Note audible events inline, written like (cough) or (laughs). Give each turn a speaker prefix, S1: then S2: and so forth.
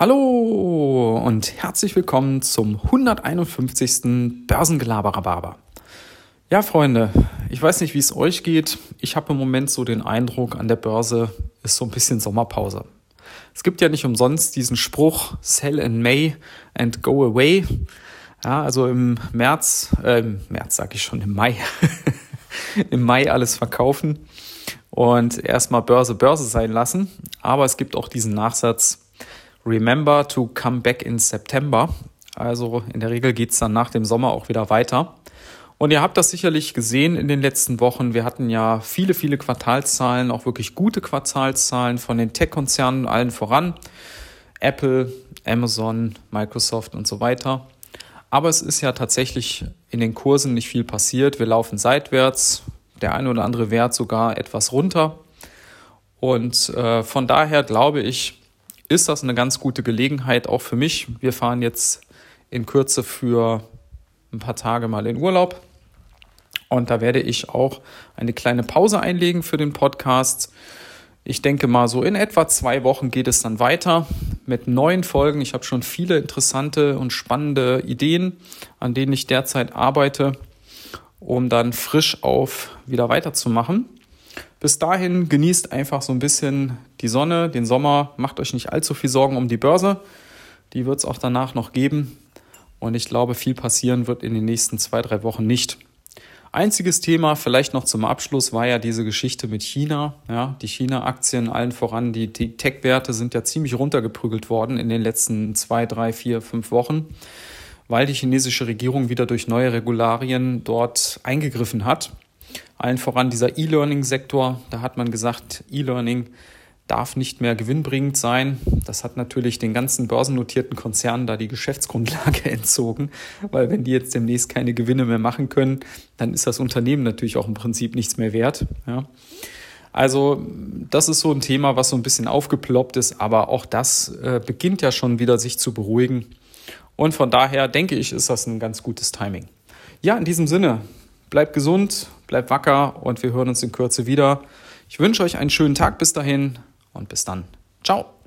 S1: Hallo und herzlich willkommen zum 151. Börsengelaberer Ja, Freunde, ich weiß nicht, wie es euch geht. Ich habe im Moment so den Eindruck, an der Börse ist so ein bisschen Sommerpause. Es gibt ja nicht umsonst diesen Spruch, sell in May and go away. Ja, also im März, äh, im März sage ich schon, im Mai, (laughs) im Mai alles verkaufen und erstmal Börse Börse sein lassen. Aber es gibt auch diesen Nachsatz, Remember to come back in September. Also in der Regel geht es dann nach dem Sommer auch wieder weiter. Und ihr habt das sicherlich gesehen in den letzten Wochen. Wir hatten ja viele, viele Quartalszahlen, auch wirklich gute Quartalszahlen von den Tech-Konzernen allen voran. Apple, Amazon, Microsoft und so weiter. Aber es ist ja tatsächlich in den Kursen nicht viel passiert. Wir laufen seitwärts, der eine oder andere Wert sogar etwas runter. Und äh, von daher glaube ich, ist das eine ganz gute Gelegenheit auch für mich. Wir fahren jetzt in Kürze für ein paar Tage mal in Urlaub. Und da werde ich auch eine kleine Pause einlegen für den Podcast. Ich denke mal, so in etwa zwei Wochen geht es dann weiter mit neuen Folgen. Ich habe schon viele interessante und spannende Ideen, an denen ich derzeit arbeite, um dann frisch auf wieder weiterzumachen. Bis dahin genießt einfach so ein bisschen die Sonne, den Sommer, macht euch nicht allzu viel Sorgen um die Börse. Die wird es auch danach noch geben. Und ich glaube, viel passieren wird in den nächsten zwei, drei Wochen nicht. Einziges Thema, vielleicht noch zum Abschluss, war ja diese Geschichte mit China. Ja, die China-Aktien, allen voran, die, Tech-Werte sind ja ziemlich runtergeprügelt worden in den letzten zwei, drei, vier, fünf Wochen, weil die chinesische Regierung wieder durch neue Regularien dort eingegriffen hat. Allen voran dieser E-Learning-Sektor. Da hat man gesagt, E-Learning darf nicht mehr gewinnbringend sein. Das hat natürlich den ganzen börsennotierten Konzernen da die Geschäftsgrundlage (laughs) entzogen, weil wenn die jetzt demnächst keine Gewinne mehr machen können, dann ist das Unternehmen natürlich auch im Prinzip nichts mehr wert. Ja. Also das ist so ein Thema, was so ein bisschen aufgeploppt ist, aber auch das äh, beginnt ja schon wieder sich zu beruhigen. Und von daher denke ich, ist das ein ganz gutes Timing. Ja, in diesem Sinne, bleibt gesund, bleibt wacker und wir hören uns in Kürze wieder. Ich wünsche euch einen schönen Tag bis dahin und bis dann. Ciao.